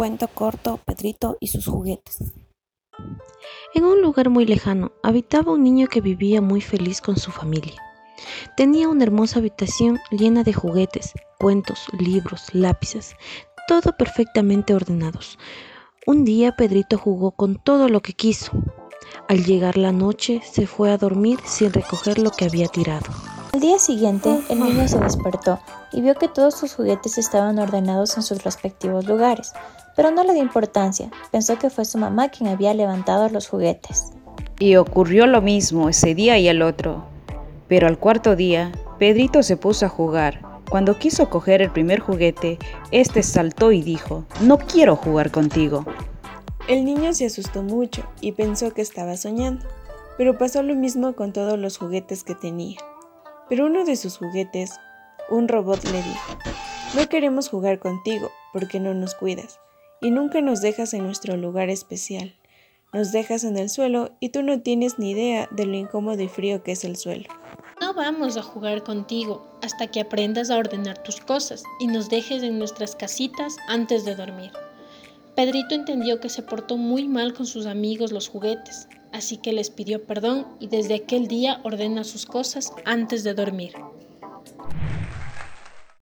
Cuento corto, Pedrito y sus juguetes. En un lugar muy lejano habitaba un niño que vivía muy feliz con su familia. Tenía una hermosa habitación llena de juguetes, cuentos, libros, lápices, todo perfectamente ordenados. Un día Pedrito jugó con todo lo que quiso. Al llegar la noche se fue a dormir sin recoger lo que había tirado. Al día siguiente, el niño se despertó y vio que todos sus juguetes estaban ordenados en sus respectivos lugares, pero no le dio importancia, pensó que fue su mamá quien había levantado los juguetes. Y ocurrió lo mismo ese día y el otro. Pero al cuarto día, Pedrito se puso a jugar. Cuando quiso coger el primer juguete, este saltó y dijo, no quiero jugar contigo. El niño se asustó mucho y pensó que estaba soñando, pero pasó lo mismo con todos los juguetes que tenía. Pero uno de sus juguetes, un robot le dijo, no queremos jugar contigo porque no nos cuidas y nunca nos dejas en nuestro lugar especial. Nos dejas en el suelo y tú no tienes ni idea de lo incómodo y frío que es el suelo. No vamos a jugar contigo hasta que aprendas a ordenar tus cosas y nos dejes en nuestras casitas antes de dormir. Pedrito entendió que se portó muy mal con sus amigos los juguetes, así que les pidió perdón y desde aquel día ordena sus cosas antes de dormir.